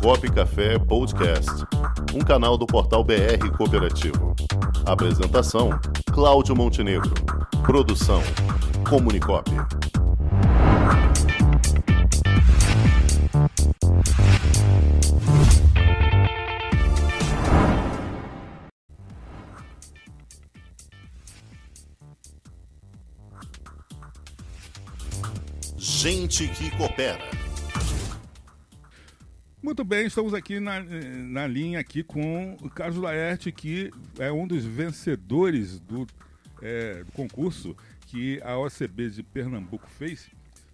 Cop Café Podcast, um canal do portal BR Cooperativo. Apresentação: Cláudio Montenegro. Produção: Comunicop. Gente que coopera. Muito bem, estamos aqui na, na linha aqui com o Carlos Laerte, que é um dos vencedores do, é, do concurso que a OCB de Pernambuco fez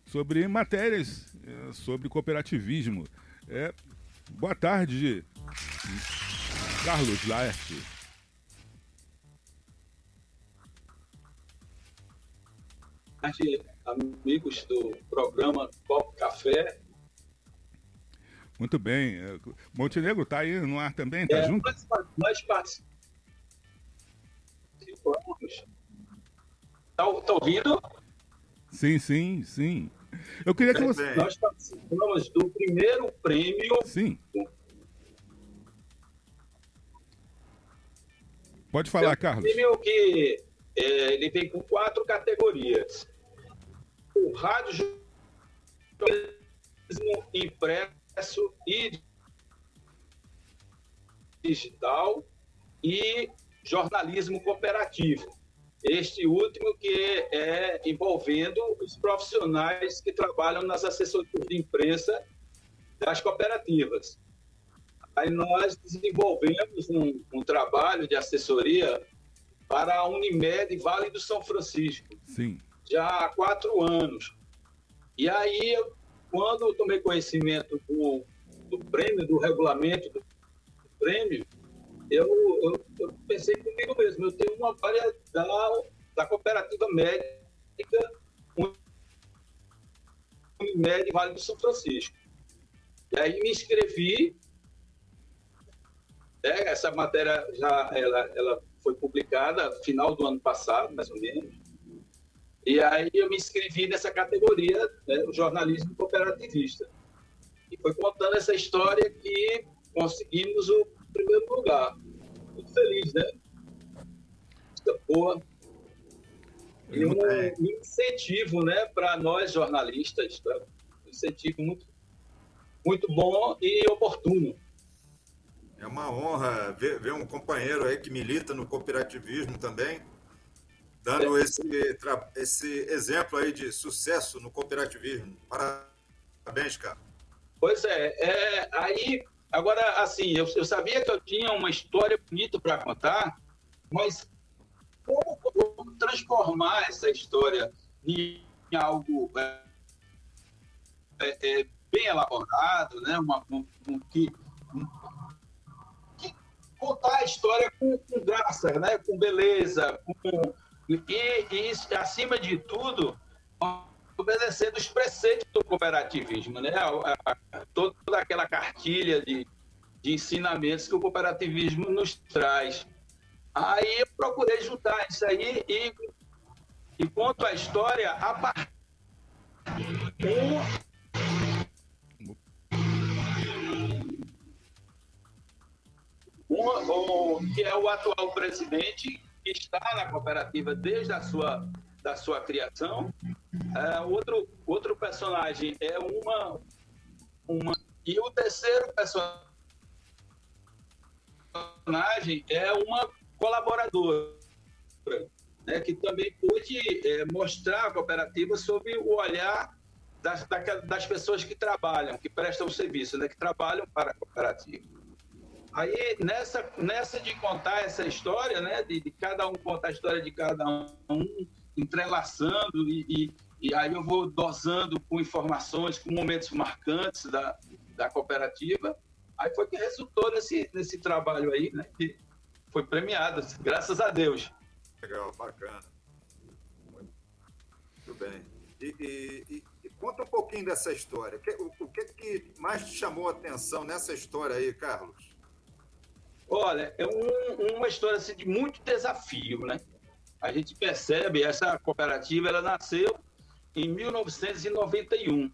sobre matérias é, sobre cooperativismo. É, boa tarde, Carlos Laerte. amigos do programa Copo Café. Muito bem. Montenegro está aí no ar também? Está é, junto? Nós, participamos. Está tá ouvindo? Sim, sim, sim. Eu queria que você. Nós participamos do primeiro prêmio. Sim. Pode falar, é um Carlos. Prêmio que é, ele vem com quatro categorias. O rádio impresso e digital e jornalismo cooperativo. Este último que é envolvendo os profissionais que trabalham nas assessorias de imprensa das cooperativas. Aí nós desenvolvemos um, um trabalho de assessoria para a Unimed Vale do São Francisco. Sim. Já há quatro anos. E aí, quando eu tomei conhecimento do, do prêmio, do regulamento do prêmio, eu, eu, eu, pensei comigo mesmo, eu tenho uma área da, da cooperativa médica Unimed Vale do São Francisco. E aí me inscrevi, né, essa matéria já ela, ela foi publicada final do ano passado, mais ou menos. E aí eu me inscrevi nessa categoria, né, o jornalismo cooperativista. E foi contando essa história que conseguimos o primeiro lugar. Muito feliz, né? Boa. E um, um incentivo né, para nós jornalistas, tá? um incentivo muito, muito bom e oportuno. É uma honra ver, ver, um companheiro aí que milita no cooperativismo também, dando esse, esse exemplo aí de sucesso no cooperativismo. Parabéns, cara. Pois é, é aí, agora, assim, eu, eu sabia que eu tinha uma história bonita para contar, mas como, como, transformar essa história em, algo é, é, é, bem elaborado, né? Uma, um, um, que, um, contar a história com, com graça, né? com beleza, com, e, e, acima de tudo, obedecendo os preceitos do cooperativismo, né? Toda aquela cartilha de, de ensinamentos que o cooperativismo nos traz. Aí eu procurei juntar isso aí e, e conto a história a partir um, que é o atual presidente, que está na cooperativa desde a sua, da sua criação. É, outro, outro personagem é uma, uma. E o terceiro personagem é uma colaboradora, né, que também pôde é, mostrar a cooperativa sob o olhar das, das pessoas que trabalham, que prestam serviço, né, que trabalham para a cooperativa. Aí, nessa, nessa de contar essa história, né, de, de cada um contar a história de cada um, entrelaçando, e, e, e, aí eu vou dosando com informações, com momentos marcantes da, da cooperativa. Aí foi que resultou nesse, nesse trabalho aí, né, que foi premiado, graças a Deus. Legal, bacana. Muito bem. E, e, e, conta um pouquinho dessa história. O, o que, que mais te chamou a atenção nessa história aí, Carlos? Olha, é um, uma história assim, de muito desafio, né? A gente percebe, essa cooperativa ela nasceu em 1991.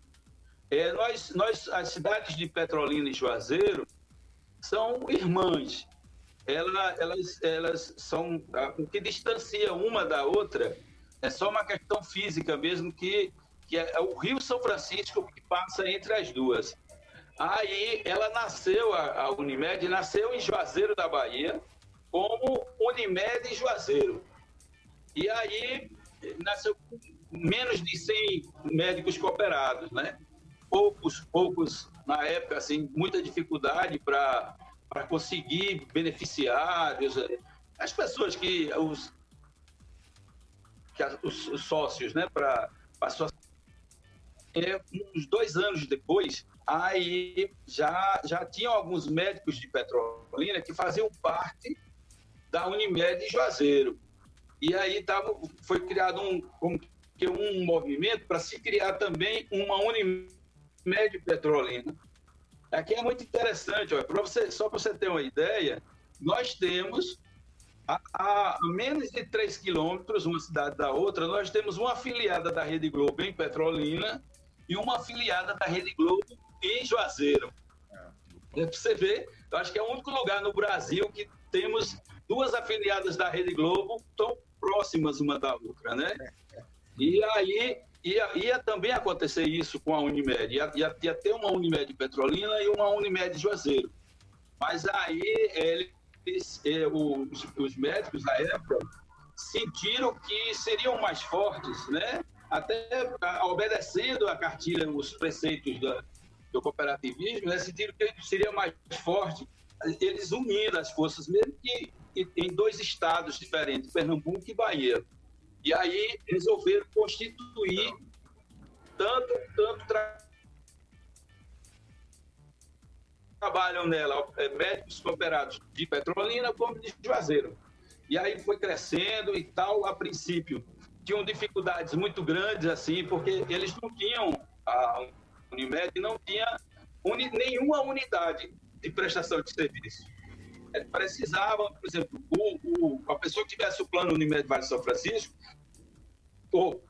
é, nós, nós, as cidades de Petrolina e Juazeiro são irmãs. Ela, elas, elas são. O que distancia uma da outra é só uma questão física mesmo, que, que é o Rio São Francisco que passa entre as duas. Aí ela nasceu, a, Unimed, nasceu em Juazeiro da Bahia, como Unimed Juazeiro. E aí nasceu com menos de 100 médicos cooperados, né? Poucos, poucos, na época, assim, muita dificuldade para conseguir beneficiários, as pessoas que, os, que os, os sócios, né, para a sua... É, uns dois anos depois, aí já, já tinham alguns médicos de Petrolina que faziam parte da Unimed Juazeiro. E aí tava, foi criado um, um, um movimento para se criar também uma Unimed Petrolina. Aqui é muito interessante, olha, você, só para você ter uma ideia, nós temos a, a, menos de 3 quilômetros, uma cidade da outra, nós temos uma afiliada da Rede Globo em Petrolina e uma afiliada da Rede Globo em Juazeiro. É. Você ver, eu acho que é o único lugar no Brasil que temos duas afiliadas da Rede Globo tão próximas uma da outra, né? E aí ia, ia também acontecer isso com a Unimed, ia, ia, ia ter uma Unimed Petrolina e uma Unimed Juazeiro. Mas aí eles, eh, os, os médicos da época sentiram que seriam mais fortes, né? Até obedecendo a cartilha, os preceitos do cooperativismo, né? sentiram que seria mais forte eles unindo as forças, mesmo que em dois estados diferentes, Pernambuco e Bahia. E aí resolveram constituir tanto, tanto tra... trabalham nela é, médicos cooperados de Petrolina como de Juazeiro. E aí foi crescendo e tal, a princípio tinham dificuldades muito grandes assim, porque eles não tinham a Unimed não tinha uni, nenhuma unidade de prestação de serviço. É, precisava, por exemplo, o, o, a pessoa que tivesse o plano Unimed Vale São Francisco, ou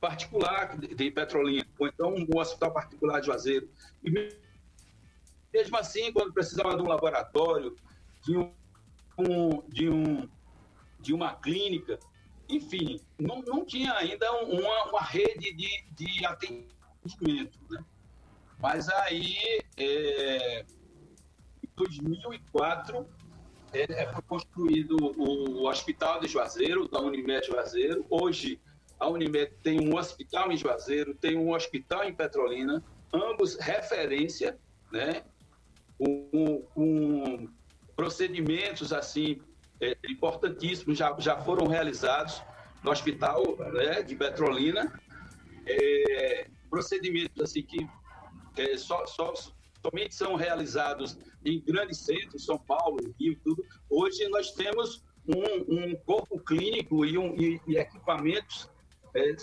particular de, de Petrolina, ou então um hospital particular de Juazeiro. E mesmo assim, quando precisava de um laboratório, de, um, de, um, de uma clínica, enfim, não, não tinha ainda uma, uma rede de, de atendimento. Né? Mas aí, é, 2004 é, é, foi construído o Hospital de Juazeiro, da Unimed Juazeiro. Hoje, a Unimed tem um hospital em Juazeiro, tem um hospital em Petrolina, ambos referência, né? Com, com procedimentos assim é, importantíssimos já, já foram realizados no hospital né, de Petrolina, é, procedimentos assim que é, só, só, somente são realizados em grandes centros, São Paulo, Rio, tudo. Hoje nós temos um, um corpo clínico e, um, e, e equipamentos é,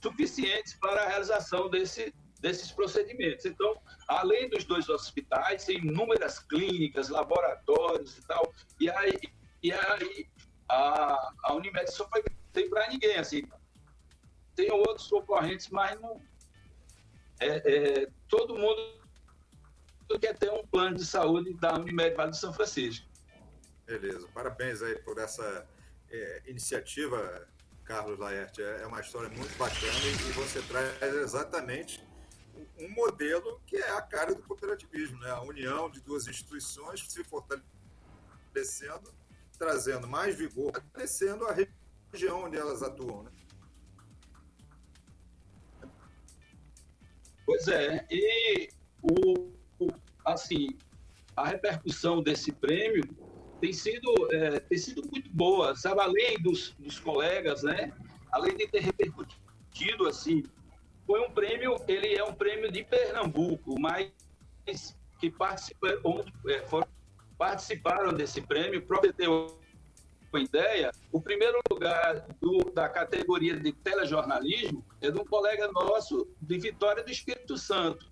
suficientes para a realização desse, desses procedimentos. Então, além dos dois hospitais, tem inúmeras clínicas, laboratórios e tal. E aí, e aí a, a Unimed só foi, tem para ninguém, assim. Tem outros concorrentes, mas não. É, é, todo mundo quer ter um plano de saúde da Unimed Vale do São Francisco. Beleza, parabéns aí por essa é, iniciativa, Carlos Laerte. É, é uma história muito bacana e você traz exatamente um modelo que é a cara do cooperativismo, né? a união de duas instituições se fortalecendo, trazendo mais vigor, fortalecendo a região onde elas atuam. Né? Pois é, e o, assim, a repercussão desse prêmio tem sido, é, tem sido muito boa, sabe? Além dos, dos colegas, né? Além de ter repercutido, assim, foi um prêmio, ele é um prêmio de Pernambuco, mas que participaram, é, participaram desse prêmio, ter uma ideia, o primeiro lugar do, da categoria de telejornalismo é de um colega nosso de Vitória do Espírito Santo.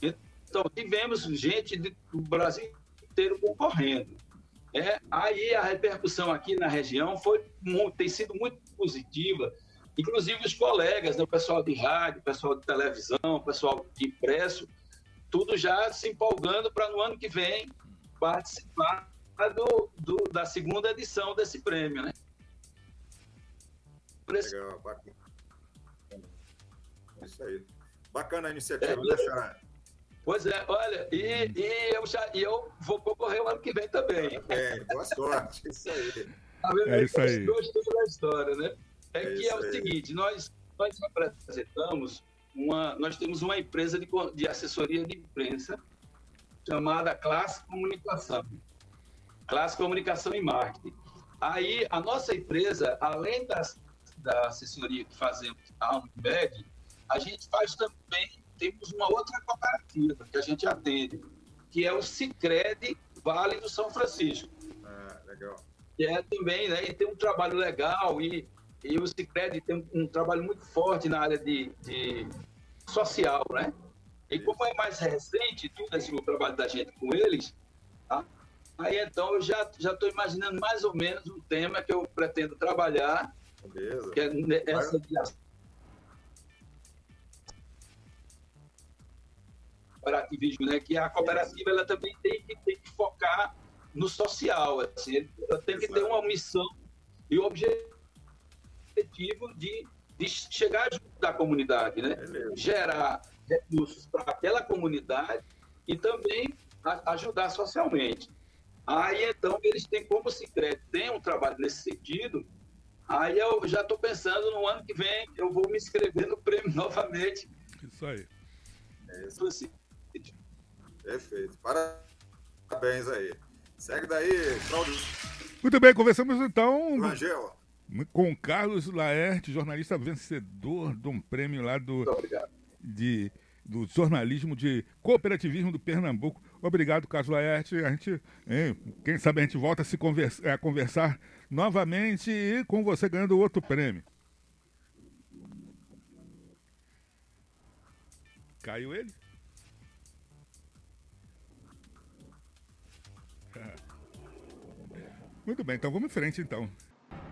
Então, tivemos gente do Brasil inteiro concorrendo. É, aí a repercussão aqui na região foi tem sido muito positiva, inclusive os colegas, né, o pessoal de rádio, o pessoal de televisão, o pessoal de impresso, tudo já se empolgando para no ano que vem participar do, do, da segunda edição desse prêmio, né? Legal, bacana. É isso aí. Bacana a iniciativa, é, né, Pois é, olha, e, e, eu já, e eu vou concorrer o ano que vem também. É, boa sorte, isso aí. É isso aí. Gostou da história, né? É, que é o aí. seguinte, nós, nós apresentamos uma, nós temos uma empresa de, de assessoria de imprensa chamada Classe Comunicação. Classe Comunicação e Marketing. Aí, a nossa empresa, além das, da assessoria que fazemos a Unimed, a gente faz também, temos uma outra cooperativa que a gente atende, que é o Cicred Vale do São Francisco. Ah, legal. Que é também, né, e tem um trabalho legal e, e o Cicred tem um, um trabalho muito forte na área de, de social, né? E como é mais recente tudo esse o trabalho da gente com eles, tá? aí então eu já já estou imaginando mais ou menos o tema que eu pretendo trabalhar, Beleza. que é essa de cooperativismo, né? Que a cooperativa ela também tem que, tem que focar no social, assim, ela tem que ter uma missão e o objetivo de, de chegar junto da comunidade, né? Gerar recursos para aquela comunidade e também a, ajudar socialmente. Aí então eles têm como se tem um trabalho nesse sentido. Aí eu já estou pensando no ano que vem eu vou me inscrever no prêmio novamente. Isso aí. É isso. Assim. Perfeito. Parabéns aí. Segue daí, Claudio. Muito bem, conversamos então Angel. Com Carlos Laerte, jornalista vencedor de um prêmio lá do, de, do jornalismo de cooperativismo do Pernambuco. Obrigado, Carlos Laerte. A gente, hein, quem sabe a gente volta a se conversa, a conversar novamente e com você ganhando outro prêmio. Caiu ele? Muito bem, então vamos em frente então.